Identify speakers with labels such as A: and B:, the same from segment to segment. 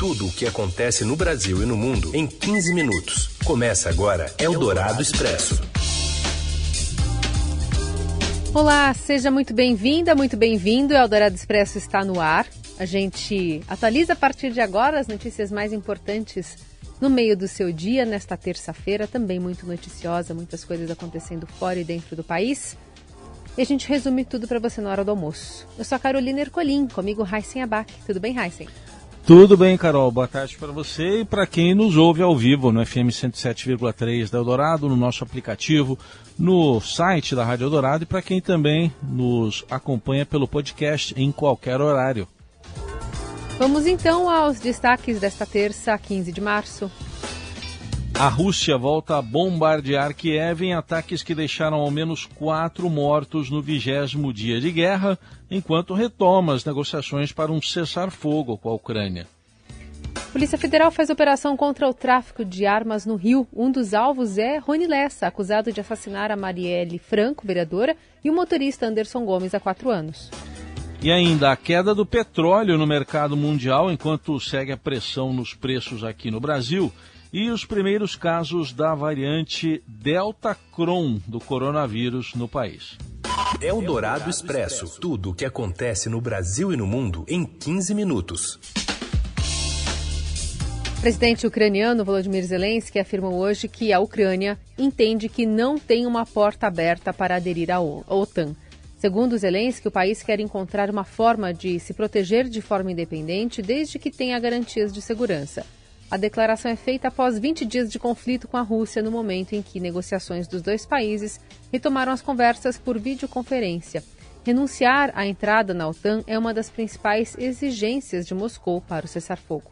A: Tudo o que acontece no Brasil e no mundo em 15 minutos. Começa agora Eldorado Expresso.
B: Olá, seja muito bem-vinda, muito bem-vindo. Eldorado Expresso está no ar. A gente atualiza a partir de agora as notícias mais importantes no meio do seu dia, nesta terça-feira, também muito noticiosa, muitas coisas acontecendo fora e dentro do país. E a gente resume tudo para você na hora do almoço. Eu sou a Carolina Ercolim, comigo Heisen Abac. Tudo bem, Heisen?
C: Tudo bem, Carol. Boa tarde para você e para quem nos ouve ao vivo no FM 107,3 da Eldorado, no nosso aplicativo, no site da Rádio Eldorado e para quem também nos acompanha pelo podcast em qualquer horário.
B: Vamos então aos destaques desta terça, 15 de março.
C: A Rússia volta a bombardear Kiev em ataques que deixaram ao menos quatro mortos no vigésimo dia de guerra, enquanto retoma as negociações para um cessar-fogo com a Ucrânia.
B: Polícia Federal faz operação contra o tráfico de armas no Rio. Um dos alvos é Rony Lessa, acusado de assassinar a Marielle Franco, vereadora, e o motorista Anderson Gomes há quatro anos.
C: E ainda a queda do petróleo no mercado mundial, enquanto segue a pressão nos preços aqui no Brasil e os primeiros casos da variante Delta Cron do coronavírus no país.
A: É o Dourado Expresso. Tudo o que acontece no Brasil e no mundo em 15 minutos.
B: O presidente ucraniano Volodymyr Zelensky afirmou hoje que a Ucrânia entende que não tem uma porta aberta para aderir à OTAN. Segundo Zelensky, o país quer encontrar uma forma de se proteger de forma independente desde que tenha garantias de segurança. A declaração é feita após 20 dias de conflito com a Rússia, no momento em que negociações dos dois países retomaram as conversas por videoconferência. Renunciar à entrada na OTAN é uma das principais exigências de Moscou para o cessar-fogo.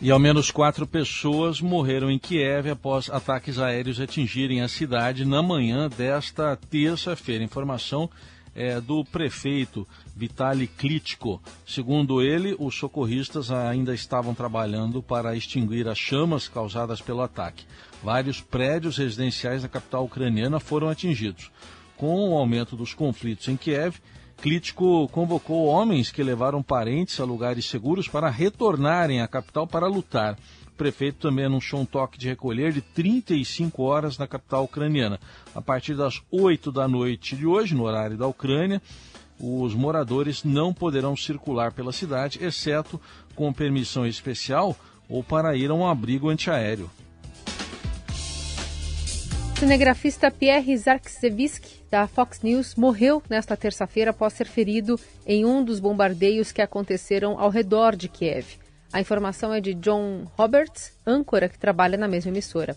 C: E ao menos quatro pessoas morreram em Kiev após ataques aéreos atingirem a cidade na manhã desta terça-feira. Informação é, do prefeito Vitaly Klitschko. Segundo ele, os socorristas ainda estavam trabalhando para extinguir as chamas causadas pelo ataque. Vários prédios residenciais da capital ucraniana foram atingidos. Com o aumento dos conflitos em Kiev, Klitschko convocou homens que levaram parentes a lugares seguros para retornarem à capital para lutar. O prefeito também anunciou um toque de recolher de 35 horas na capital ucraniana. A partir das 8 da noite de hoje, no horário da Ucrânia, os moradores não poderão circular pela cidade, exceto com permissão especial ou para ir a um abrigo antiaéreo.
B: O cinegrafista Pierre Zarksevsky, da Fox News, morreu nesta terça-feira após ser ferido em um dos bombardeios que aconteceram ao redor de Kiev. A informação é de John Roberts, âncora que trabalha na mesma emissora.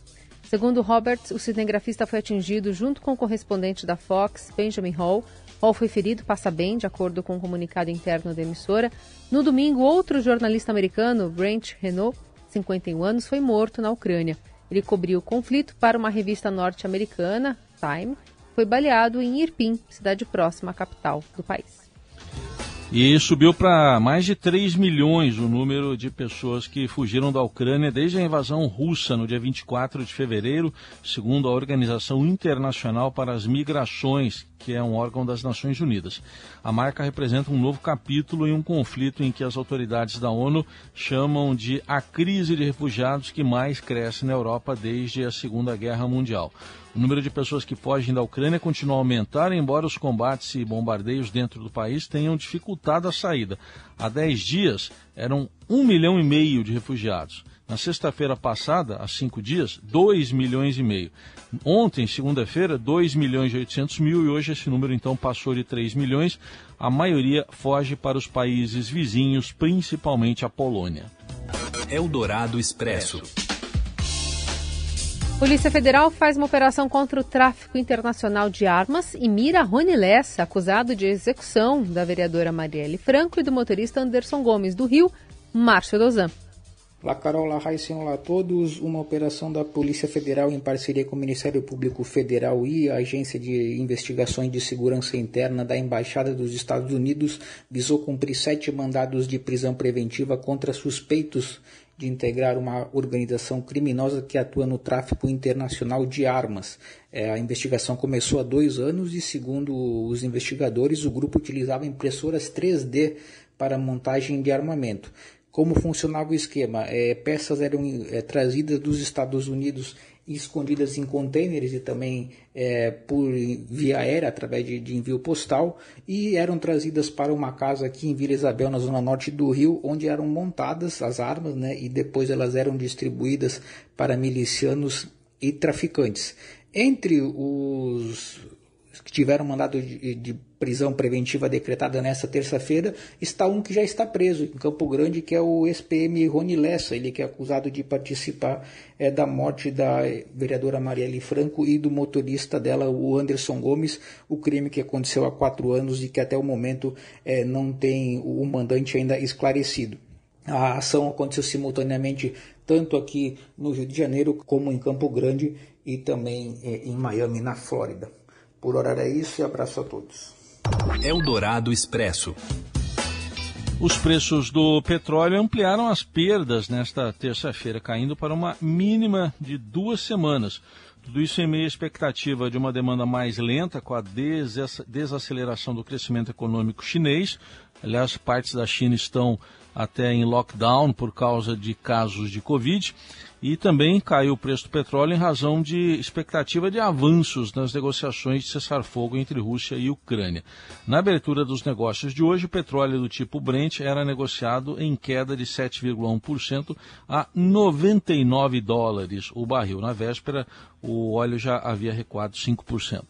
B: Segundo Roberts, o cinegrafista foi atingido junto com o correspondente da Fox, Benjamin Hall. Hall foi ferido, passa bem, de acordo com um comunicado interno da emissora. No domingo, outro jornalista americano, Brent Renault, 51 anos, foi morto na Ucrânia. Ele cobriu o conflito para uma revista norte-americana, Time, foi baleado em Irpin, cidade próxima à capital do país.
C: E subiu para mais de 3 milhões o número de pessoas que fugiram da Ucrânia desde a invasão russa no dia 24 de fevereiro, segundo a Organização Internacional para as Migrações, que é um órgão das Nações Unidas. A marca representa um novo capítulo em um conflito em que as autoridades da ONU chamam de a crise de refugiados que mais cresce na Europa desde a Segunda Guerra Mundial. O número de pessoas que fogem da Ucrânia continua a aumentar, embora os combates e bombardeios dentro do país tenham dificultado a saída. Há 10 dias eram 1 milhão e meio de refugiados. Na sexta-feira passada, há cinco dias, 2 milhões e meio. Ontem, segunda-feira, 2 milhões e 800 mil e hoje esse número então passou de 3 milhões. A maioria foge para os países vizinhos, principalmente a Polônia.
A: Eldorado Expresso.
B: Polícia Federal faz uma operação contra o tráfico internacional de armas e mira Rony Lessa, acusado de execução da vereadora Marielle Franco e do motorista Anderson Gomes do Rio, Márcio Dozan.
D: Olá Carol, olá Raíssen, olá a todos. Uma operação da Polícia Federal em parceria com o Ministério Público Federal e a Agência de Investigações de Segurança Interna da Embaixada dos Estados Unidos visou cumprir sete mandados de prisão preventiva contra suspeitos de integrar uma organização criminosa que atua no tráfico internacional de armas. É, a investigação começou há dois anos e, segundo os investigadores, o grupo utilizava impressoras 3D para montagem de armamento. Como funcionava o esquema? É, peças eram é, trazidas dos Estados Unidos escondidas em contêineres e também é, por via aérea, através de, de, envio postal, e eram trazidas para uma casa aqui em Vila Isabel, na zona norte do Rio, onde eram montadas as armas, né, e depois elas eram distribuídas para milicianos e traficantes. Entre os que tiveram mandado de, de prisão preventiva decretada nesta terça-feira, está um que já está preso em Campo Grande, que é o ex-PM Rony Lessa, ele que é acusado de participar é, da morte da vereadora Marielle Franco e do motorista dela, o Anderson Gomes, o crime que aconteceu há quatro anos e que até o momento é, não tem o mandante ainda esclarecido. A ação aconteceu simultaneamente tanto aqui no Rio de Janeiro como em Campo Grande e também é, em Miami, na Flórida. Por hora é isso e abraço a todos.
A: Eldorado Expresso.
C: Os preços do petróleo ampliaram as perdas nesta terça-feira, caindo para uma mínima de duas semanas. Tudo isso em meio à expectativa de uma demanda mais lenta com a desaceleração do crescimento econômico chinês. Aliás, partes da China estão até em lockdown por causa de casos de Covid. E também caiu o preço do petróleo em razão de expectativa de avanços nas negociações de cessar-fogo entre Rússia e Ucrânia. Na abertura dos negócios de hoje, o petróleo do tipo Brent era negociado em queda de 7,1% a 99 dólares o barril. Na véspera, o óleo já havia recuado 5%.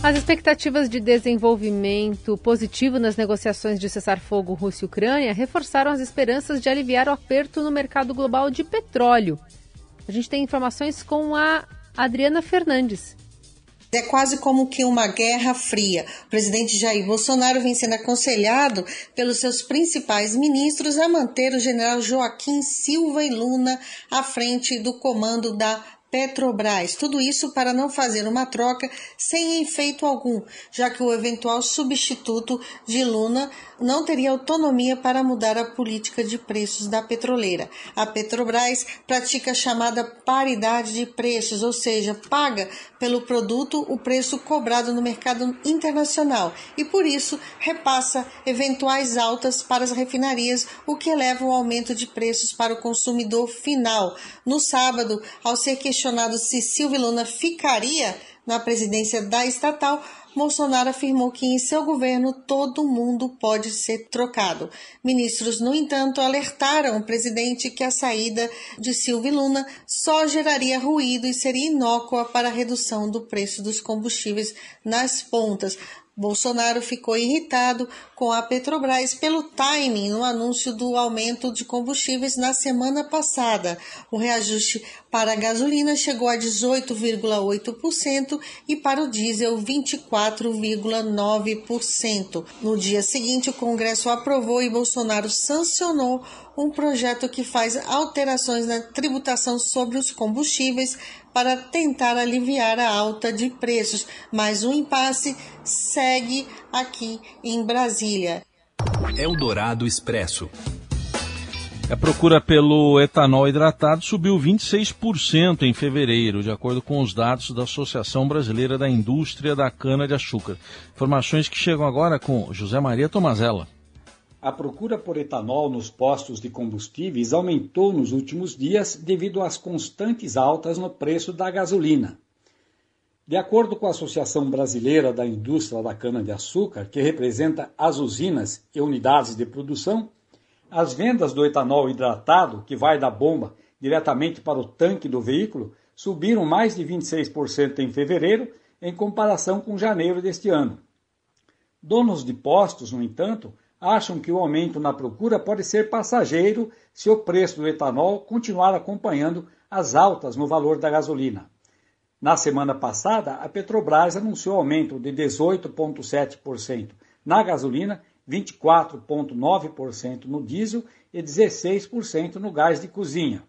B: As expectativas de desenvolvimento positivo nas negociações de cessar-fogo Rússia e Ucrânia reforçaram as esperanças de aliviar o aperto no mercado global de petróleo. A gente tem informações com a Adriana Fernandes.
E: É quase como que uma guerra fria. O presidente Jair Bolsonaro vem sendo aconselhado pelos seus principais ministros a manter o general Joaquim Silva e Luna à frente do comando da Petrobras. Tudo isso para não fazer uma troca sem efeito algum, já que o eventual substituto de Luna não teria autonomia para mudar a política de preços da petroleira. A Petrobras pratica a chamada paridade de preços, ou seja, paga pelo produto o preço cobrado no mercado internacional e, por isso, repassa eventuais altas para as refinarias, o que eleva o aumento de preços para o consumidor final. No sábado, ao ser questionado se Silvio Luna ficaria na presidência da estatal, Bolsonaro afirmou que em seu governo todo mundo pode ser trocado. Ministros, no entanto, alertaram o presidente que a saída de Silvio Luna só geraria ruído e seria inócua para a redução do preço dos combustíveis nas pontas. Bolsonaro ficou irritado com a Petrobras pelo timing no anúncio do aumento de combustíveis na semana passada. O reajuste para a gasolina chegou a 18,8% e para o diesel 24,9%. No dia seguinte, o Congresso aprovou e Bolsonaro sancionou um projeto que faz alterações na tributação sobre os combustíveis para tentar aliviar a alta de preços, mas o impasse segue aqui em Brasília.
A: Eldorado Expresso.
C: A procura pelo etanol hidratado subiu 26% em fevereiro, de acordo com os dados da Associação Brasileira da Indústria da Cana-de-Açúcar. Informações que chegam agora com José Maria Tomazella.
F: A procura por etanol nos postos de combustíveis aumentou nos últimos dias devido às constantes altas no preço da gasolina. De acordo com a Associação Brasileira da Indústria da Cana-de-Açúcar, que representa as usinas e unidades de produção, as vendas do etanol hidratado, que vai da bomba diretamente para o tanque do veículo, subiram mais de 26% em fevereiro em comparação com janeiro deste ano. Donos de postos, no entanto, acham que o aumento na procura pode ser passageiro se o preço do etanol continuar acompanhando as altas no valor da gasolina. Na semana passada, a Petrobras anunciou aumento de 18,7% na gasolina, 24,9% no diesel e 16% no gás de cozinha.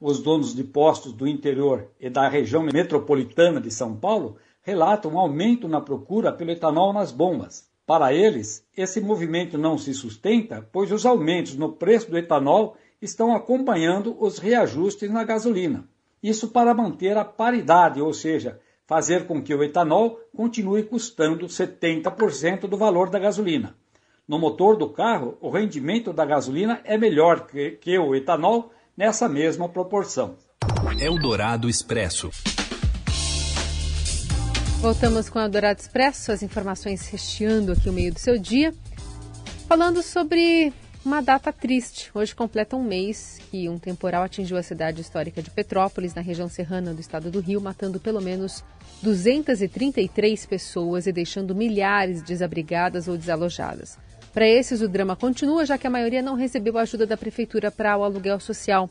F: Os donos de postos do interior e da região metropolitana de São Paulo relatam um aumento na procura pelo etanol nas bombas. Para eles, esse movimento não se sustenta, pois os aumentos no preço do etanol estão acompanhando os reajustes na gasolina. Isso para manter a paridade, ou seja, fazer com que o etanol continue custando 70% do valor da gasolina. no motor do carro, o rendimento da gasolina é melhor que, que o etanol nessa mesma proporção.
A: Eldorado Expresso.
B: Voltamos com o Eldorado Expresso, as informações recheando aqui o meio do seu dia. Falando sobre uma data triste. Hoje completa um mês que um temporal atingiu a cidade histórica de Petrópolis, na região serrana do estado do Rio, matando pelo menos 233 pessoas e deixando milhares desabrigadas ou desalojadas. Para esses, o drama continua, já que a maioria não recebeu ajuda da prefeitura para o aluguel social.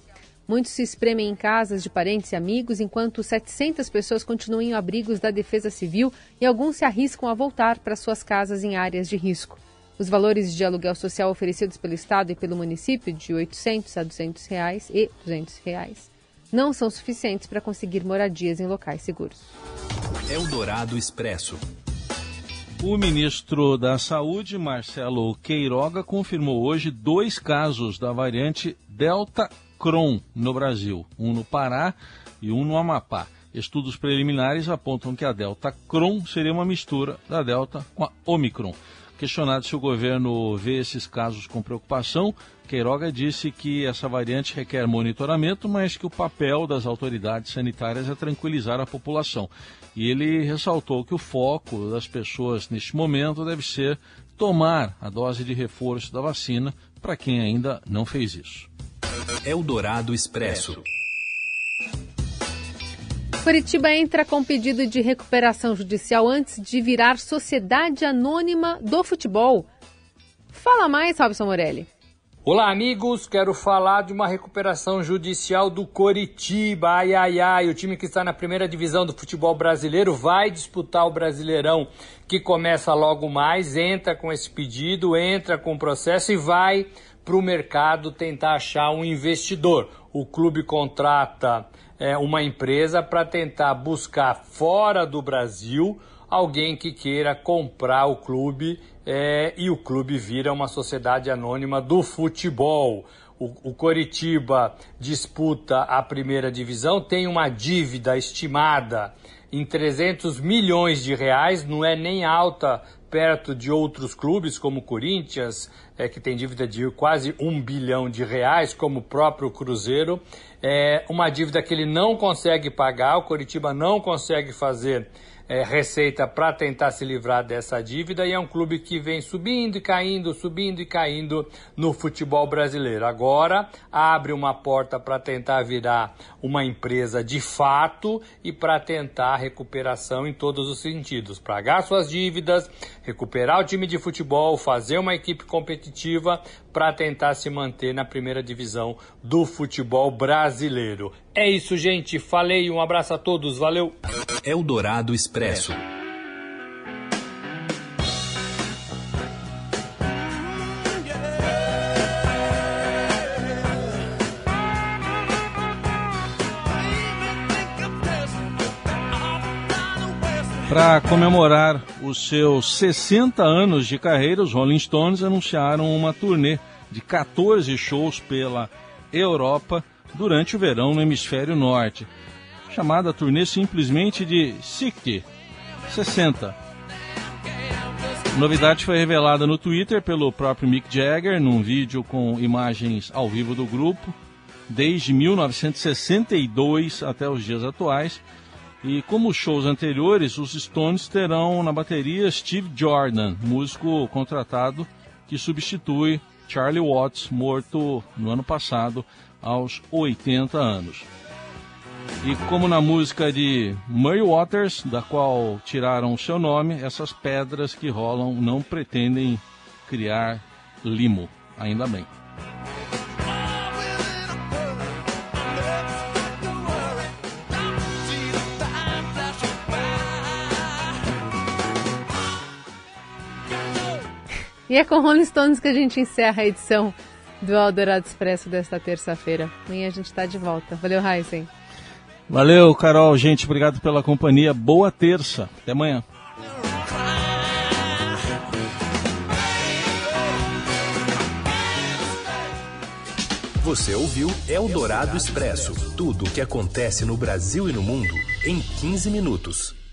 B: Muitos se espremem em casas de parentes e amigos, enquanto 700 pessoas continuam em abrigos da Defesa Civil e alguns se arriscam a voltar para suas casas em áreas de risco. Os valores de aluguel social oferecidos pelo Estado e pelo município, de 800 a 200 reais e 200 reais, não são suficientes para conseguir moradias em locais seguros.
A: Eldorado Expresso.
C: O ministro da Saúde, Marcelo Queiroga, confirmou hoje dois casos da variante Delta Cron no Brasil, um no Pará e um no Amapá. Estudos preliminares apontam que a Delta Cron seria uma mistura da Delta com a Omicron. Questionado se o governo vê esses casos com preocupação, Queiroga disse que essa variante requer monitoramento, mas que o papel das autoridades sanitárias é tranquilizar a população. E ele ressaltou que o foco das pessoas neste momento deve ser tomar a dose de reforço da vacina para quem ainda não fez isso.
A: Eldorado Expresso.
B: Curitiba entra com pedido de recuperação judicial antes de virar sociedade anônima do futebol. Fala mais, Robson Morelli.
G: Olá, amigos. Quero falar de uma recuperação judicial do Coritiba. Ai, ai, ai. O time que está na primeira divisão do futebol brasileiro vai disputar o Brasileirão, que começa logo mais. Entra com esse pedido, entra com o processo e vai para o mercado tentar achar um investidor. O clube contrata é, uma empresa para tentar buscar fora do Brasil alguém que queira comprar o clube é, e o clube vira uma sociedade anônima do futebol. O, o Coritiba disputa a primeira divisão, tem uma dívida estimada em 300 milhões de reais, não é nem alta perto de outros clubes como o Corinthians, é, que tem dívida de quase um bilhão de reais, como o próprio Cruzeiro. É uma dívida que ele não consegue pagar, o Coritiba não consegue fazer é, receita para tentar se livrar dessa dívida e é um clube que vem subindo e caindo, subindo e caindo no futebol brasileiro. Agora abre uma porta para tentar virar uma empresa de fato e para tentar recuperação em todos os sentidos, pagar suas dívidas, recuperar o time de futebol, fazer uma equipe competitiva para tentar se manter na primeira divisão do futebol brasileiro. É isso, gente. Falei, um abraço a todos, valeu.
A: Eldorado Expresso.
C: Para comemorar os seus 60 anos de carreira, os Rolling Stones anunciaram uma turnê de 14 shows pela Europa durante o verão no hemisfério norte, chamada turnê simplesmente de 60. 60. A novidade foi revelada no Twitter pelo próprio Mick Jagger, num vídeo com imagens ao vivo do grupo, desde 1962 até os dias atuais. E como shows anteriores, os Stones terão na bateria Steve Jordan, músico contratado que substitui Charlie Watts, morto no ano passado aos 80 anos. E como na música de Murray Waters, da qual tiraram o seu nome, essas pedras que rolam não pretendem criar limo, ainda bem.
B: E é com Rolling Stones que a gente encerra a edição do Eldorado Expresso desta terça-feira. Amanhã a gente está de volta. Valeu, Heisen.
C: Valeu, Carol. Gente, obrigado pela companhia. Boa terça. Até amanhã.
A: Você ouviu Eldorado Expresso tudo o que acontece no Brasil e no mundo em 15 minutos.